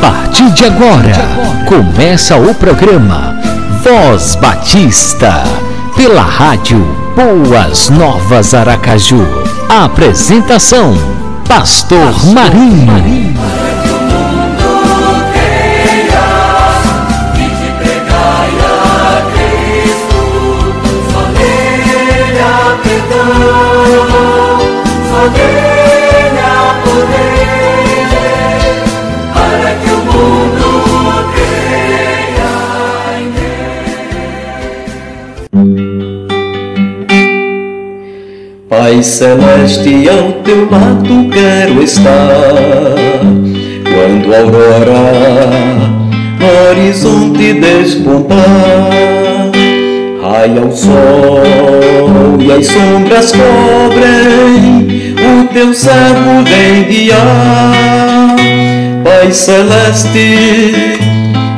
partir de agora, começa o programa Voz Batista, pela rádio Boas Novas Aracaju. Apresentação: Pastor, Pastor Marinho. Marinho. Pai celeste, ao teu lado quero estar. Quando a aurora no horizonte despontar, raia o sol e as sombras cobrem, o teu servo vem guiar. Pai celeste,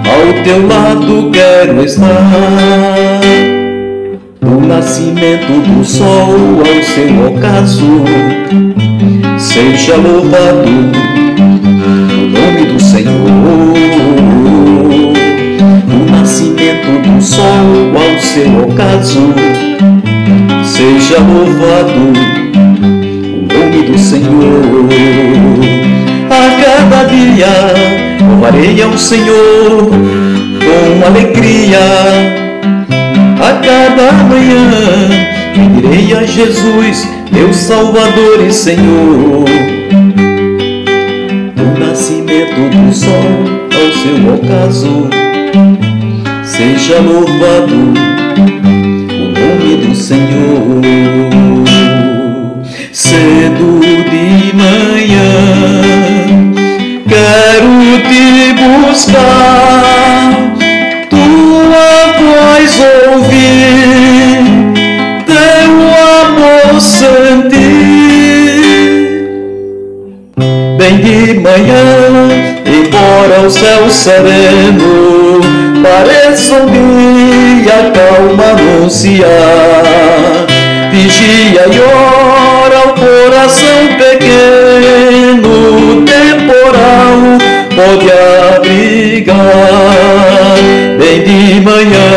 ao teu lado quero estar nascimento do sol ao seu ocaso. Seja louvado o nome do Senhor. O nascimento do sol ao seu ocaso. Seja louvado o nome do Senhor. A cada dia louvarei ao Senhor com alegria a cada manhã pedirei a Jesus, meu Salvador e Senhor. Do nascimento do sol ao seu ocaso, seja louvado sereno pareça um dia calma anunciar, vigia e ora o coração pequeno, temporal pode abrigar bem de manhã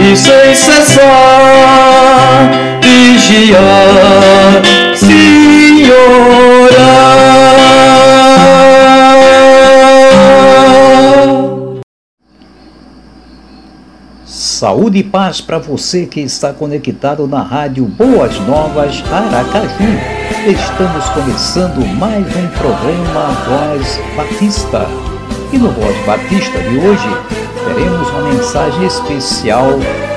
e sem cessar vigiar, Senhora. Saúde e paz para você que está conectado na rádio Boas Novas Aracaju. Estamos começando mais um programa Voz Batista e no Voz Batista de hoje, teremos uma mensagem especial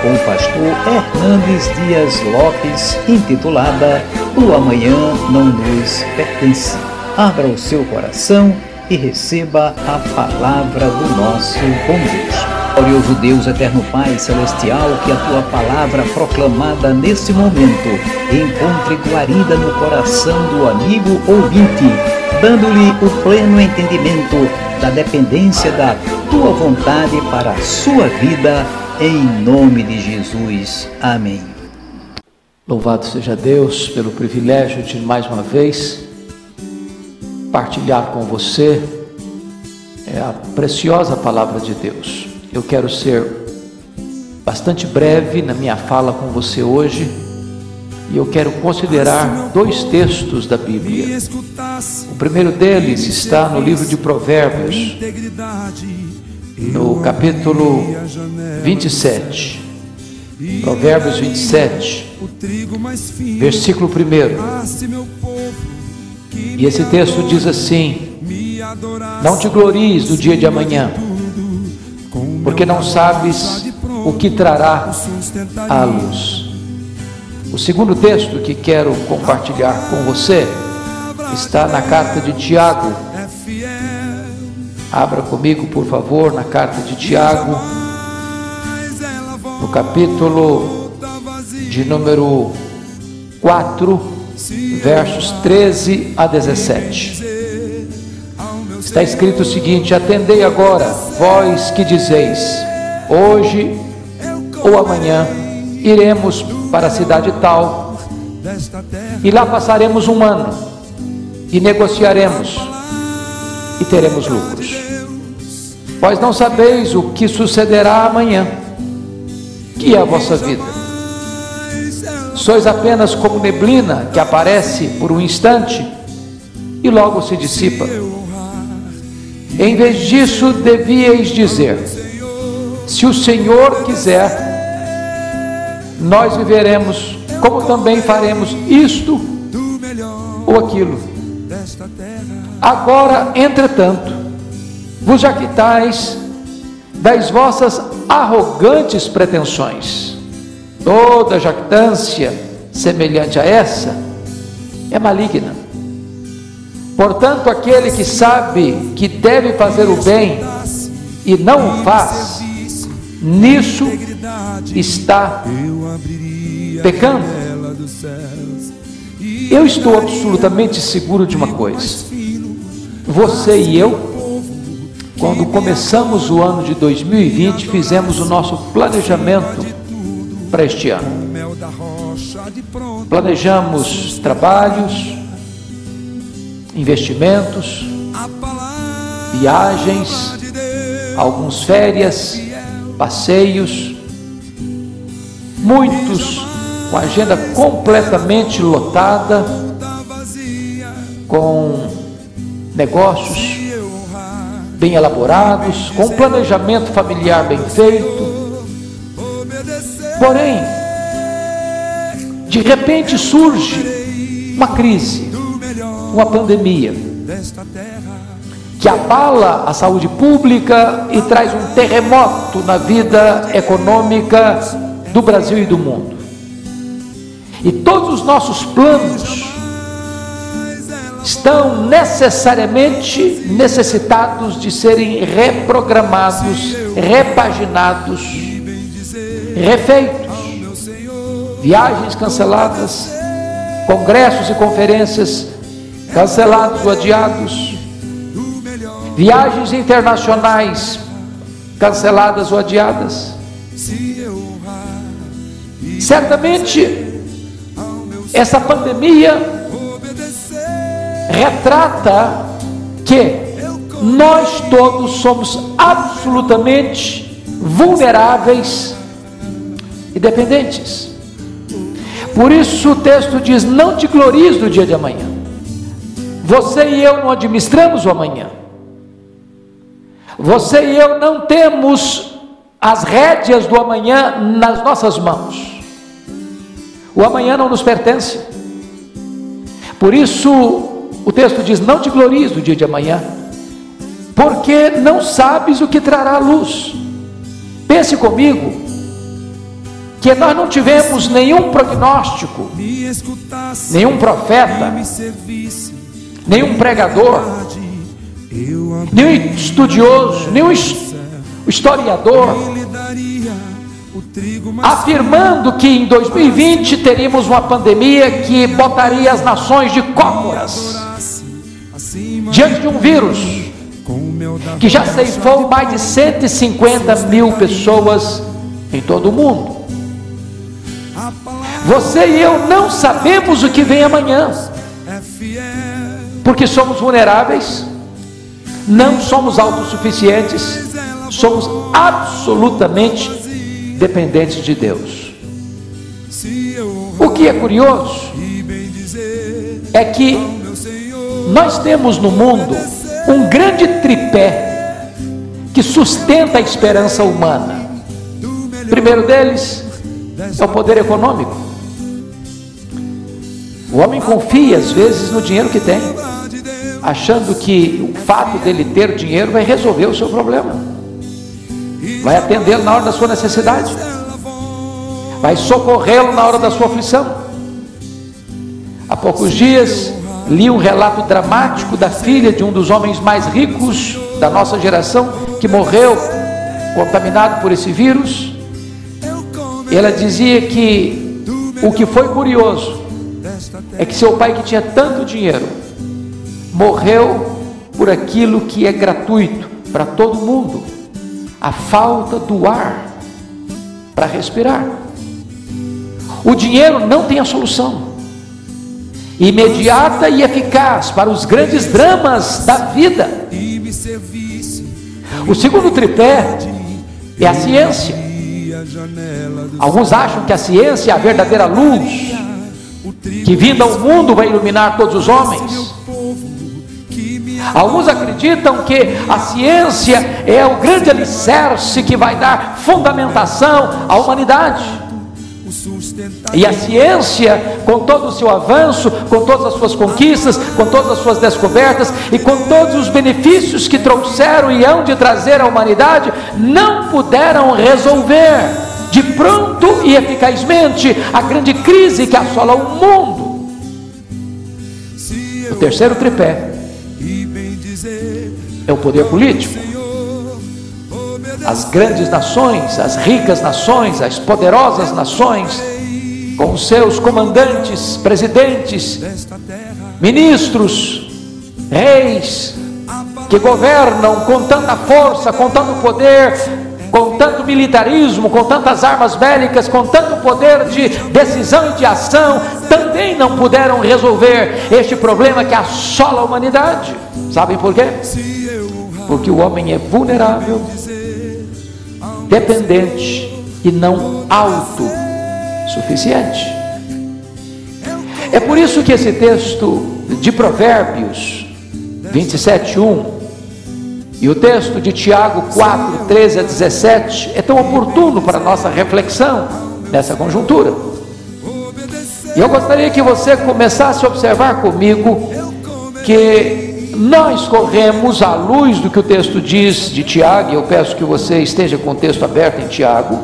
com o pastor Hernandes Dias Lopes, intitulada O Amanhã Não Nos Pertence. Abra o seu coração e receba a palavra do nosso bom Deus. Glorioso Deus, eterno Pai celestial, que a tua palavra proclamada nesse momento encontre guarida no coração do amigo ouvinte, dando-lhe o pleno entendimento da dependência da tua vontade para a sua vida, em nome de Jesus. Amém. Louvado seja Deus pelo privilégio de mais uma vez partilhar com você é a preciosa palavra de Deus. Eu quero ser bastante breve na minha fala com você hoje e eu quero considerar dois textos da Bíblia. O primeiro deles está no livro de Provérbios, no capítulo 27. Provérbios 27, versículo 1. E esse texto diz assim: Não te glories do dia de amanhã, porque não sabes o que trará a luz. O segundo texto que quero compartilhar com você está na carta de Tiago. Abra comigo, por favor, na carta de Tiago, no capítulo de número 4, versos 13 a 17. Está escrito o seguinte: Atendei agora, vós que dizeis, hoje ou amanhã iremos para a cidade tal, e lá passaremos um ano e negociaremos. e teremos lucros. Pois não sabeis o que sucederá amanhã, que é a vossa vida. Sois apenas como neblina que aparece por um instante e logo se dissipa. Em vez disso, devíeis dizer: Se o Senhor quiser, nós viveremos, como também faremos isto ou aquilo. Agora, entretanto, vos jactais das vossas arrogantes pretensões. Toda jactância semelhante a essa é maligna. Portanto, aquele que sabe que deve fazer o bem e não o faz, nisso está pecando. Eu estou absolutamente seguro de uma coisa: você e eu, quando começamos o ano de 2020, fizemos o nosso planejamento para este ano. Planejamos trabalhos, investimentos, viagens, alguns férias, passeios, muitos com a agenda completamente lotada, com negócios bem elaborados, com planejamento familiar bem feito. Porém, de repente surge uma crise, uma pandemia que abala a saúde pública e traz um terremoto na vida econômica do Brasil e do mundo. E todos os nossos planos estão necessariamente necessitados de serem reprogramados, repaginados, refeitos. Viagens canceladas, congressos e conferências cancelados ou adiados, viagens internacionais canceladas ou adiadas. Certamente, essa pandemia retrata que nós todos somos absolutamente vulneráveis e dependentes. Por isso o texto diz: Não te glories no dia de amanhã. Você e eu não administramos o amanhã. Você e eu não temos as rédeas do amanhã nas nossas mãos. O amanhã não nos pertence. Por isso, o texto diz: Não te glories no dia de amanhã, porque não sabes o que trará a luz. Pense comigo, que nós não tivemos nenhum prognóstico, nenhum profeta, nenhum pregador, nenhum estudioso, nenhum historiador, afirmando que em 2020 teríamos uma pandemia que botaria as nações de cócoras diante de um vírus que já ceifou mais de 150 mil pessoas em todo o mundo. Você e eu não sabemos o que vem amanhã, porque somos vulneráveis, não somos autossuficientes, somos absolutamente dependentes de Deus. O que é curioso é que nós temos no mundo um grande tripé que sustenta a esperança humana. O primeiro deles é o poder econômico. O homem confia às vezes no dinheiro que tem, achando que o fato dele ter dinheiro vai resolver o seu problema, vai atendê-lo na hora da sua necessidade, vai socorrê-lo na hora da sua aflição. Há poucos dias li um relato dramático da filha de um dos homens mais ricos da nossa geração que morreu contaminado por esse vírus. Ela dizia que o que foi curioso é que seu pai, que tinha tanto dinheiro, morreu por aquilo que é gratuito para todo mundo a falta do ar para respirar. O dinheiro não tem a solução imediata e eficaz para os grandes dramas da vida. O segundo tripé é a ciência. Alguns acham que a ciência é a verdadeira luz, que vinda ao mundo vai iluminar todos os homens. Alguns acreditam que a ciência é o grande alicerce que vai dar fundamentação à humanidade. E a ciência, com todo o seu avanço, com todas as suas conquistas, com todas as suas descobertas e com todos os benefícios que trouxeram e hão de trazer à humanidade, não puderam resolver de pronto e eficazmente a grande crise que assola o mundo. O terceiro tripé é o poder político. As grandes nações, as ricas nações, as poderosas nações, com seus comandantes, presidentes, ministros, reis, que governam com tanta força, com tanto poder, com tanto militarismo, com tantas armas bélicas, com tanto poder de decisão e de ação, também não puderam resolver este problema que assola a humanidade. Sabem por quê? Porque o homem é vulnerável, dependente e não autossuficiente. É por isso que esse texto de Provérbios 27, 1 e o texto de Tiago 4, 13 a 17 é tão oportuno para a nossa reflexão nessa conjuntura. E eu gostaria que você começasse a observar comigo que nós corremos à luz do que o texto diz de Tiago, e eu peço que você esteja com o texto aberto em Tiago,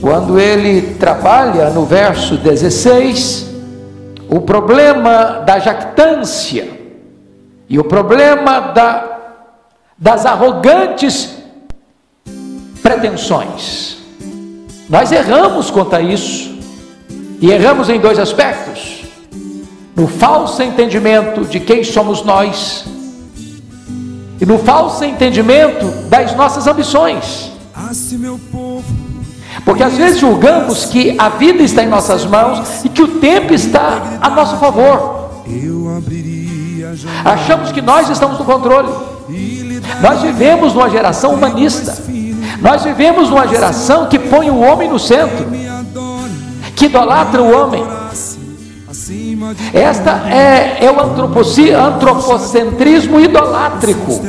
quando ele trabalha no verso 16, o problema da jactância e o problema da das arrogantes pretensões. Nós erramos quanto a isso, e erramos em dois aspectos: no falso entendimento de quem somos nós, e no falso entendimento das nossas ambições. Porque às vezes julgamos que a vida está em nossas mãos e que o tempo está a nosso favor. Achamos que nós estamos no controle. Nós vivemos numa geração humanista. Nós vivemos numa geração que põe o homem no centro, que idolatra o homem. Esta é, é o antropocentrismo idolátrico,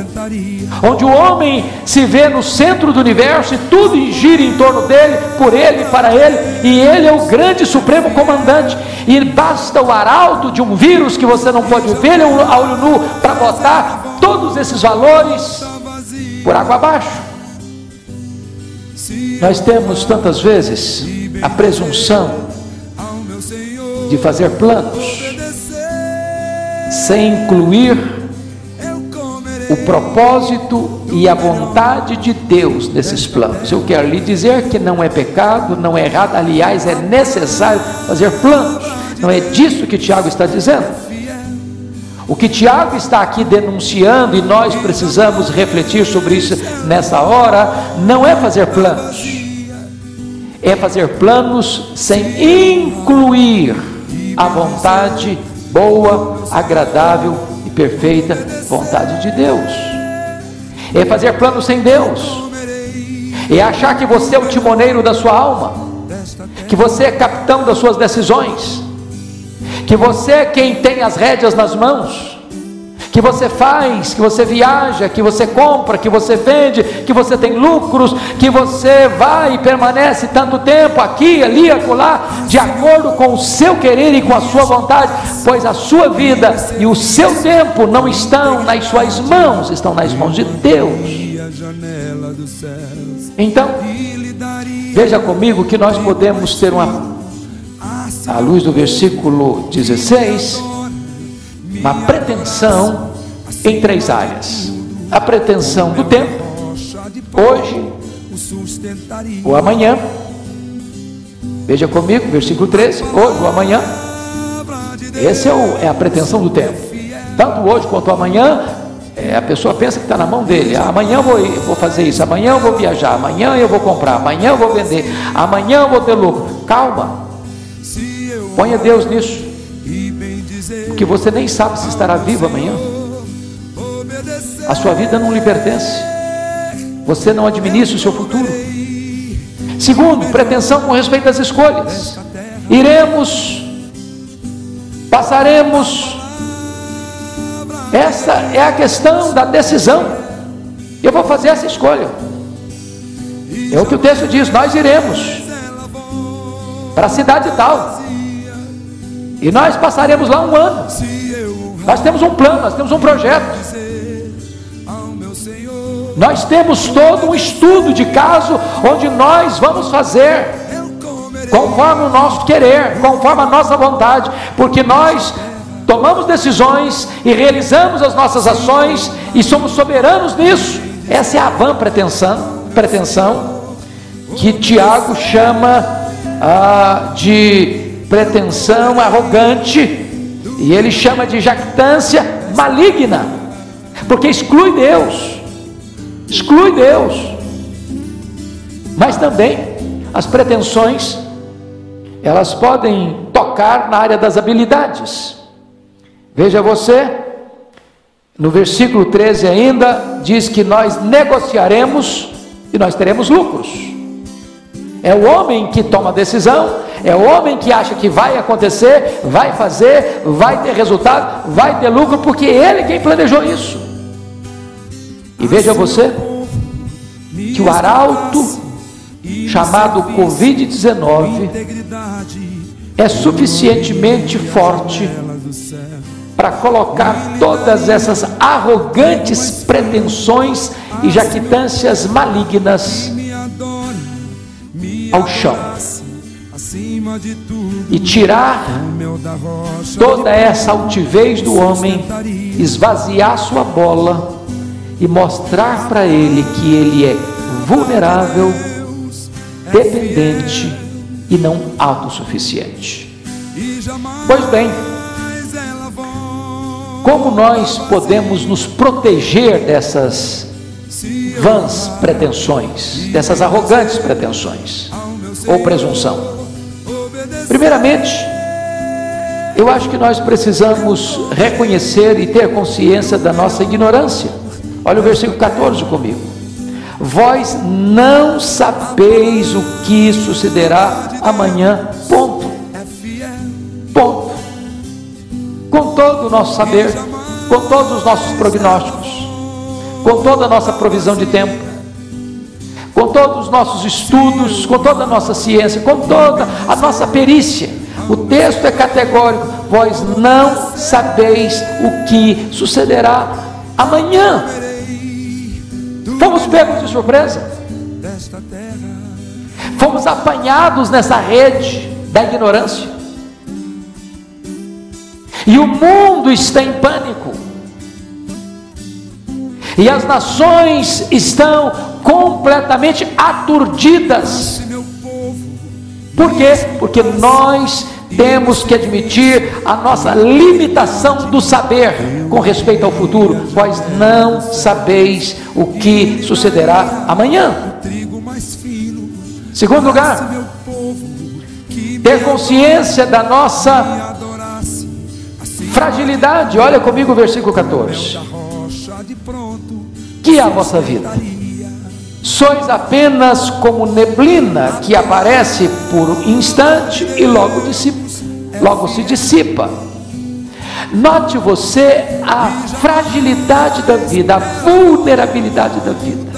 onde o homem se vê no centro do universo e tudo gira em torno dele, por ele, para ele, e ele é o grande supremo comandante. E basta o arauto de um vírus que você não pode ver ele é a olho nu para botar todos esses valores por água abaixo. Nós temos tantas vezes a presunção de fazer planos sem incluir o propósito e a vontade de Deus nesses planos. Eu quero lhe dizer que não é pecado, não é errado, aliás, é necessário fazer planos. Não é disso que Tiago está dizendo. O que Tiago está aqui denunciando, e nós precisamos refletir sobre isso nessa hora, não é fazer planos, é fazer planos sem incluir a vontade boa, agradável e perfeita vontade de Deus. É fazer planos sem Deus. É achar que você é o timoneiro da sua alma, que você é capitão das suas decisões, que você é quem tem as rédeas nas mãos que você faz, que você viaja, que você compra, que você vende, que você tem lucros, que você vai e permanece tanto tempo aqui, ali, acolá, de acordo com o seu querer e com a sua vontade, pois a sua vida e o seu tempo não estão nas suas mãos, estão nas mãos de Deus. Então, veja comigo que nós podemos ter uma, à luz do versículo 16, uma pretensão em três áreas: a pretensão do tempo, hoje ou amanhã. Veja comigo, versículo 13: hoje ou amanhã. Essa é, o, é a pretensão do tempo. Tanto hoje quanto amanhã, é, a pessoa pensa que está na mão dele. Ah, amanhã eu vou, eu vou fazer isso, amanhã eu vou viajar, amanhã eu vou comprar, amanhã eu vou vender, amanhã eu vou ter lucro. Calma. Ponha Deus nisso porque você nem sabe se estará vivo amanhã. A sua vida não lhe pertence. Você não administra o seu futuro. Segundo, pretensão com respeito às escolhas. Iremos, passaremos. Essa é a questão da decisão. Eu vou fazer essa escolha. É o que o texto diz: nós iremos para a cidade tal. E nós passaremos lá um ano. Nós temos um plano, nós temos um projeto. Nós temos todo um estudo de caso onde nós vamos fazer conforme o nosso querer, conforme a nossa vontade, porque nós tomamos decisões e realizamos as nossas ações e somos soberanos nisso. Essa é a vã pretensão, pretensão que Tiago chama ah, de pretensão arrogante e ele chama de jactância maligna, porque exclui Deus exclui Deus. Mas também as pretensões, elas podem tocar na área das habilidades. Veja você, no versículo 13 ainda, diz que nós negociaremos e nós teremos lucros. É o homem que toma a decisão, é o homem que acha que vai acontecer, vai fazer, vai ter resultado, vai ter lucro, porque ele é quem planejou isso. E veja você que o arauto chamado Covid-19 é suficientemente forte para colocar todas essas arrogantes pretensões e jactâncias malignas ao chão. E tirar toda essa altivez do homem, esvaziar sua bola e mostrar para ele que ele é vulnerável, dependente e não autossuficiente. Pois bem, como nós podemos nos proteger dessas vãs pretensões, dessas arrogantes pretensões ou presunção? Primeiramente, eu acho que nós precisamos reconhecer e ter consciência da nossa ignorância. Olha o versículo 14 comigo. Vós não sabeis o que sucederá amanhã. Ponto. Ponto. Com todo o nosso saber, com todos os nossos prognósticos, com toda a nossa provisão de tempo, com todos os nossos estudos, com toda a nossa ciência, com toda a nossa perícia. O texto é categórico: vós não sabeis o que sucederá amanhã. Fomos pegos de surpresa. Fomos apanhados nessa rede da ignorância. E o mundo está em pânico. E as nações estão completamente aturdidas. Por quê? Porque nós temos que admitir a nossa limitação do saber com respeito ao futuro, pois não sabeis o que sucederá amanhã. Segundo lugar, ter consciência da nossa fragilidade. Olha comigo o versículo 14. Que é a vossa vida? Sois apenas como neblina que aparece por um instante e logo, logo se dissipa. Note você a fragilidade da vida, a vulnerabilidade da vida.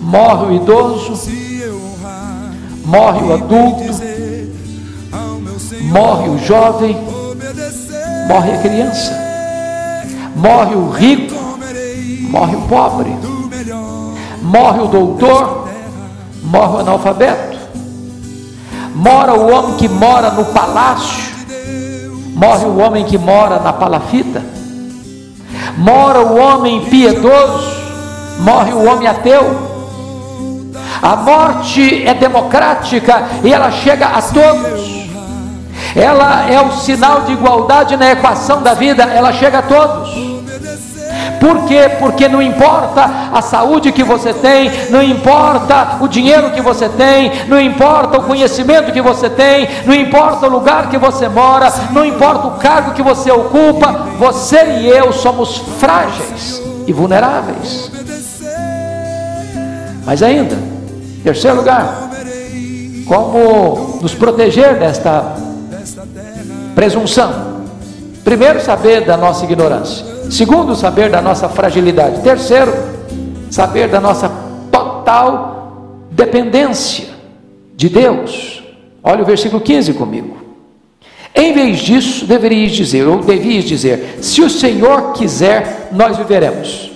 Morre o idoso, morre o adulto, morre o jovem, morre a criança, morre o rico, morre o pobre morre o doutor, morre o analfabeto, mora o homem que mora no palácio, morre o homem que mora na palafita, mora o homem piedoso, morre o homem ateu. A morte é democrática e ela chega a todos. Ela é o sinal de igualdade na equação da vida, ela chega a todos. Por quê? Porque não importa a saúde que você tem, não importa o dinheiro que você tem, não importa o conhecimento que você tem, não importa o lugar que você mora, não importa o cargo que você ocupa, você e eu somos frágeis e vulneráveis. Mas ainda, terceiro lugar, como nos proteger desta presunção? Primeiro, saber da nossa ignorância. Segundo, saber da nossa fragilidade. Terceiro, saber da nossa total dependência de Deus. Olha o versículo 15 comigo. Em vez disso, deverias dizer, ou devias dizer: se o Senhor quiser, nós viveremos.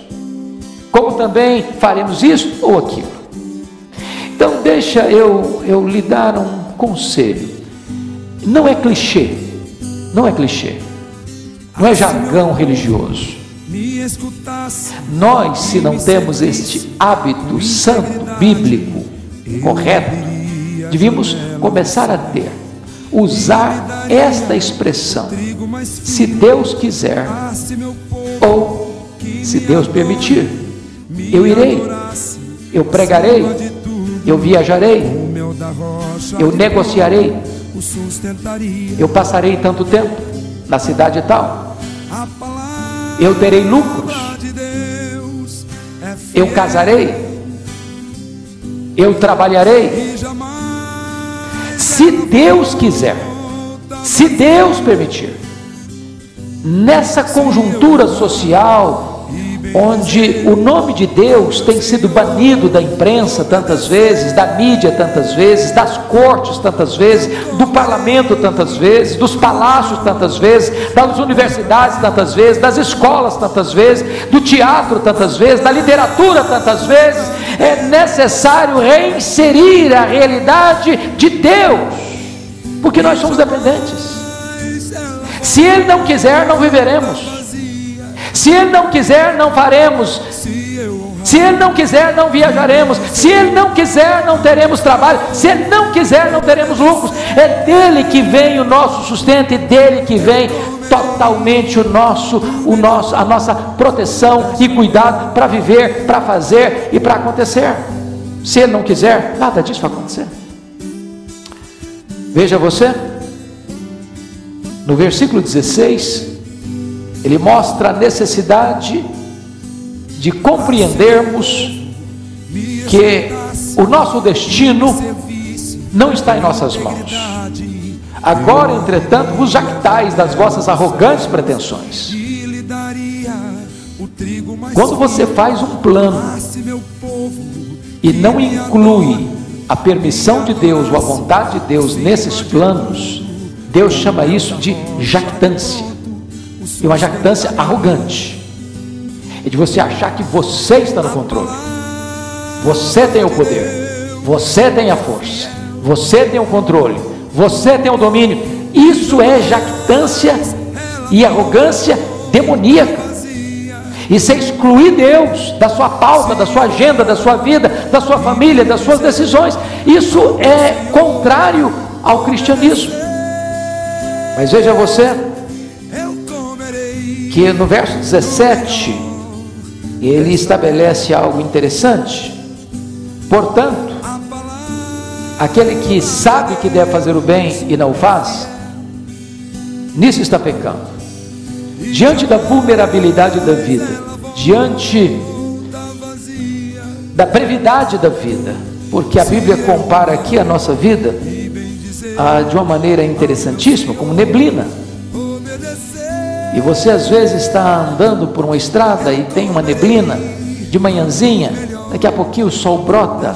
Como também faremos isto ou aquilo. Então, deixa eu, eu lhe dar um conselho. Não é clichê, não é clichê, não é jargão religioso. Nós, se não temos este hábito santo, bíblico, correto, devíamos começar a ter, usar esta expressão, se Deus quiser, ou se Deus permitir, eu irei, eu pregarei, eu viajarei, eu negociarei, eu passarei tanto tempo na cidade tal, eu terei lucros, eu casarei, eu trabalharei. Se Deus quiser, se Deus permitir, nessa conjuntura social, onde o nome de Deus tem sido banido da imprensa tantas vezes, da mídia tantas vezes, das cortes tantas vezes, do parlamento tantas vezes, dos palácios tantas vezes, das universidades tantas vezes, das escolas tantas vezes, do teatro tantas vezes, da literatura tantas vezes, é necessário reinserir a realidade de Deus, porque nós somos dependentes. Se Ele não quiser, não viveremos. Se Ele não quiser, não faremos. Se Ele não quiser, não viajaremos. Se Ele não quiser, não teremos trabalho. Se Ele não quiser, não teremos lucros. É dele que vem o nosso sustento e dele que vem totalmente o nosso, o nosso, a nossa proteção e cuidado para viver, para fazer e para acontecer. Se Ele não quiser, nada disso vai acontecer. Veja você, no versículo 16, ele mostra a necessidade de compreendermos que o nosso destino não está em nossas mãos. Agora, entretanto, vos jactais das vossas arrogantes pretensões. Quando você faz um plano e não inclui a permissão de Deus ou a vontade de Deus nesses planos, Deus chama isso de jactância e uma jactância arrogante. É de você achar que você está no controle. Você tem o poder. Você tem a força. Você tem o controle. Você tem o domínio. Isso é jactância e arrogância demoníaca. E você excluir Deus da sua pauta, da sua agenda, da sua vida, da sua família, das suas decisões. Isso é contrário ao cristianismo. Mas veja você, que no verso 17 ele estabelece algo interessante. Portanto, aquele que sabe que deve fazer o bem e não o faz, nisso está pecando. Diante da vulnerabilidade da vida, diante da brevidade da vida, porque a Bíblia compara aqui a nossa vida ah, de uma maneira interessantíssima, como neblina. E você às vezes está andando por uma estrada e tem uma neblina de manhãzinha, daqui a pouquinho o sol brota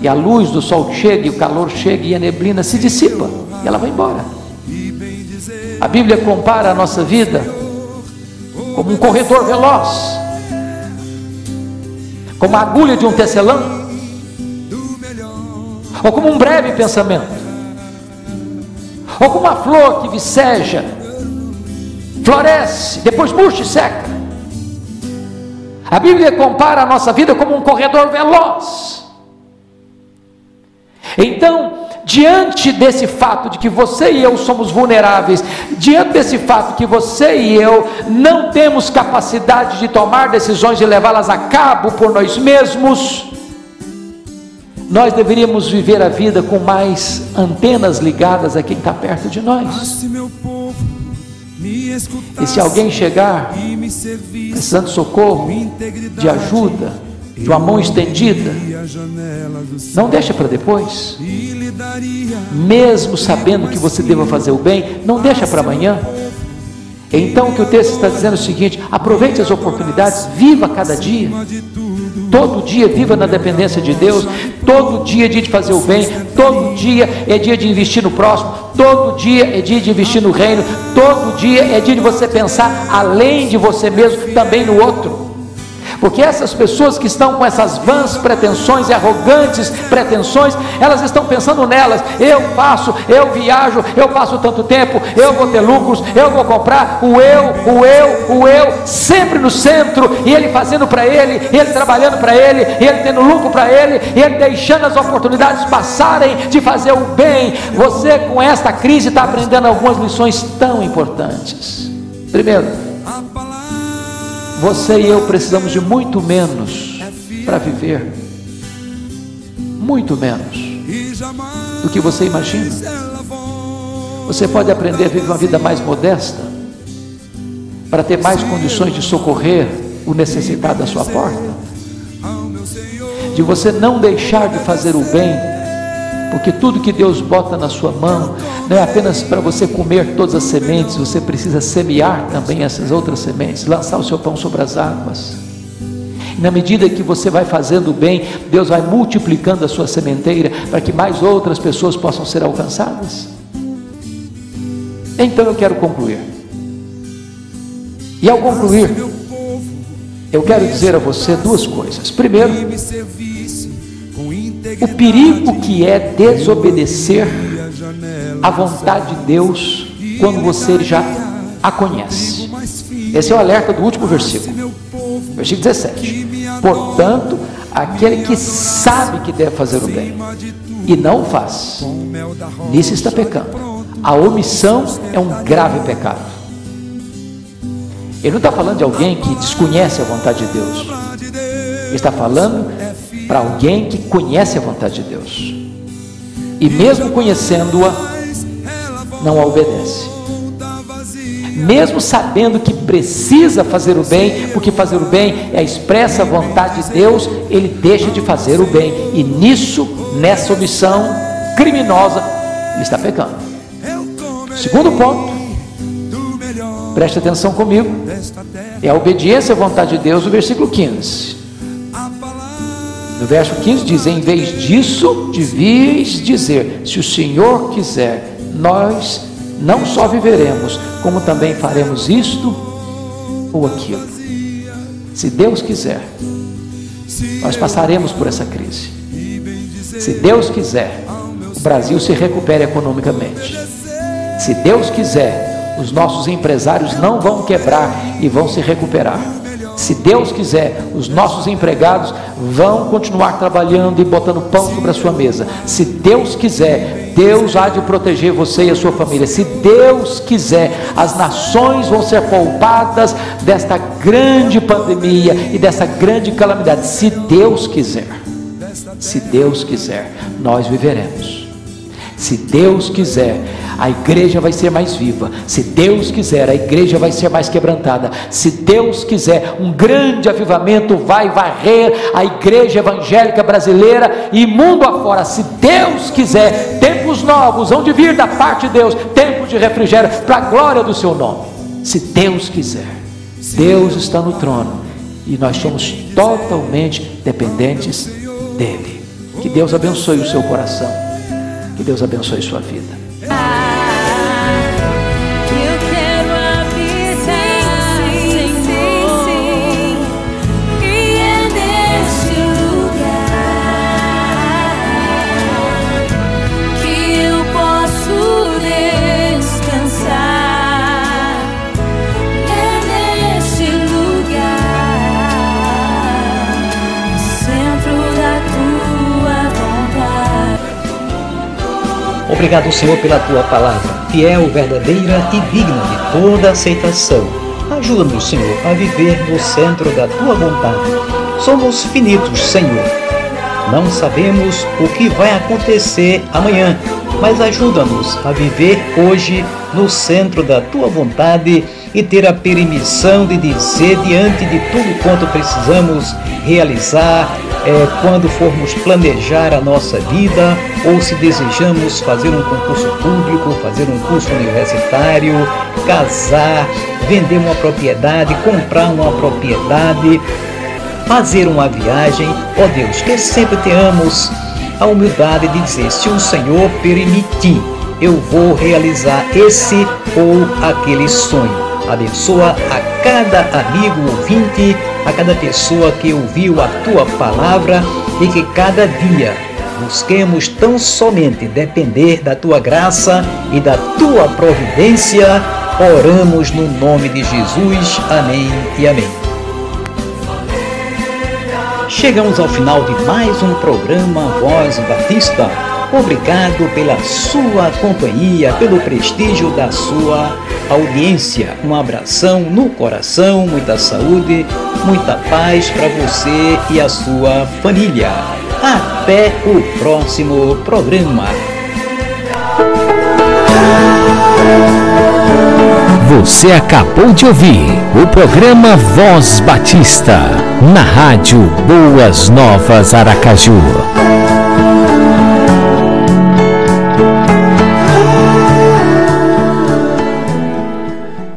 e a luz do sol chega e o calor chega e a neblina se dissipa e ela vai embora. A Bíblia compara a nossa vida como um corredor veloz, como a agulha de um tecelão, ou como um breve pensamento, ou como uma flor que viceja floresce, depois murcha e seca. A Bíblia compara a nossa vida como um corredor veloz. Então, diante desse fato de que você e eu somos vulneráveis, diante desse fato que você e eu não temos capacidade de tomar decisões e levá-las a cabo por nós mesmos, nós deveríamos viver a vida com mais antenas ligadas a quem está perto de nós. E se alguém chegar precisando de socorro, de ajuda, de uma mão estendida, não deixa para depois. Mesmo sabendo que você deva fazer o bem, não deixa para amanhã. Então o que o texto está dizendo é o seguinte: aproveite as oportunidades, viva cada dia. Todo dia viva na dependência de Deus, todo dia é dia de fazer o bem, todo dia é dia de investir no próximo, todo dia é dia de investir no reino, todo dia é dia de você pensar além de você mesmo, também no outro. Porque essas pessoas que estão com essas vãs pretensões e arrogantes pretensões, elas estão pensando nelas. Eu faço, eu viajo, eu passo tanto tempo, eu vou ter lucros, eu vou comprar o eu, o eu, o eu, sempre no centro, e ele fazendo para ele, ele trabalhando para ele, ele tendo lucro para ele, ele deixando as oportunidades passarem de fazer o bem. Você com esta crise está aprendendo algumas lições tão importantes. Primeiro, você e eu precisamos de muito menos para viver. Muito menos do que você imagina. Você pode aprender a viver uma vida mais modesta para ter mais condições de socorrer o necessitado à sua porta. De você não deixar de fazer o bem porque tudo que Deus bota na sua mão não é apenas para você comer todas as sementes, você precisa semear também essas outras sementes, lançar o seu pão sobre as águas. E na medida que você vai fazendo o bem, Deus vai multiplicando a sua sementeira para que mais outras pessoas possam ser alcançadas. Então eu quero concluir. E ao concluir, eu quero dizer a você duas coisas. Primeiro, o perigo que é desobedecer à vontade de Deus quando você já a conhece. Esse é o alerta do último versículo, versículo 17. Portanto, aquele que sabe que deve fazer o bem e não faz, nisso está pecando. A omissão é um grave pecado. Ele não está falando de alguém que desconhece a vontade de Deus. Ele está falando para alguém que conhece a vontade de Deus. E mesmo conhecendo-a, não a obedece. Mesmo sabendo que precisa fazer o bem, porque fazer o bem é a expressa vontade de Deus, ele deixa de fazer o bem. E nisso, nessa omissão criminosa, ele está pecando. Segundo ponto, preste atenção comigo, é a obediência à vontade de Deus, o versículo 15. No verso 15 diz: Em vez disso, devias dizer: Se o Senhor quiser, nós não só viveremos, como também faremos isto ou aquilo. Se Deus quiser, nós passaremos por essa crise. Se Deus quiser, o Brasil se recupere economicamente. Se Deus quiser, os nossos empresários não vão quebrar e vão se recuperar. Se Deus quiser, os nossos empregados vão continuar trabalhando e botando pão sobre a sua mesa. Se Deus quiser, Deus há de proteger você e a sua família. Se Deus quiser, as nações vão ser poupadas desta grande pandemia e dessa grande calamidade. Se Deus quiser, se Deus quiser, nós viveremos. Se Deus quiser, a igreja vai ser mais viva. Se Deus quiser, a igreja vai ser mais quebrantada. Se Deus quiser, um grande avivamento vai varrer a igreja evangélica brasileira e mundo afora. Se Deus quiser, tempos novos hão de vir da parte de Deus, tempos de refrigério para a glória do seu nome. Se Deus quiser, Deus está no trono e nós somos totalmente dependentes dele. Que Deus abençoe o seu coração. Que Deus abençoe sua vida. Obrigado, Senhor, pela tua palavra, fiel, verdadeira e digna de toda aceitação. Ajuda-nos, Senhor, a viver no centro da tua vontade. Somos finitos, Senhor. Não sabemos o que vai acontecer amanhã, mas ajuda-nos a viver hoje no centro da tua vontade e ter a permissão de dizer diante de tudo quanto precisamos realizar é, quando formos planejar a nossa vida ou se desejamos fazer um concurso público, fazer um curso universitário, casar, vender uma propriedade, comprar uma propriedade, fazer uma viagem. Ó oh Deus, que sempre tenhamos a humildade de dizer: se o Senhor permitir, eu vou realizar esse ou aquele sonho. Abençoa a cada amigo ouvinte, a cada pessoa que ouviu a tua palavra e que cada dia busquemos tão somente depender da tua graça e da tua providência. Oramos no nome de Jesus. Amém e amém. Chegamos ao final de mais um programa Voz Batista. Obrigado pela sua companhia, pelo prestígio da sua audiência. Um abração no coração, muita saúde, muita paz para você e a sua família. Até o próximo programa. Você acabou de ouvir o programa Voz Batista, na rádio Boas Novas Aracaju.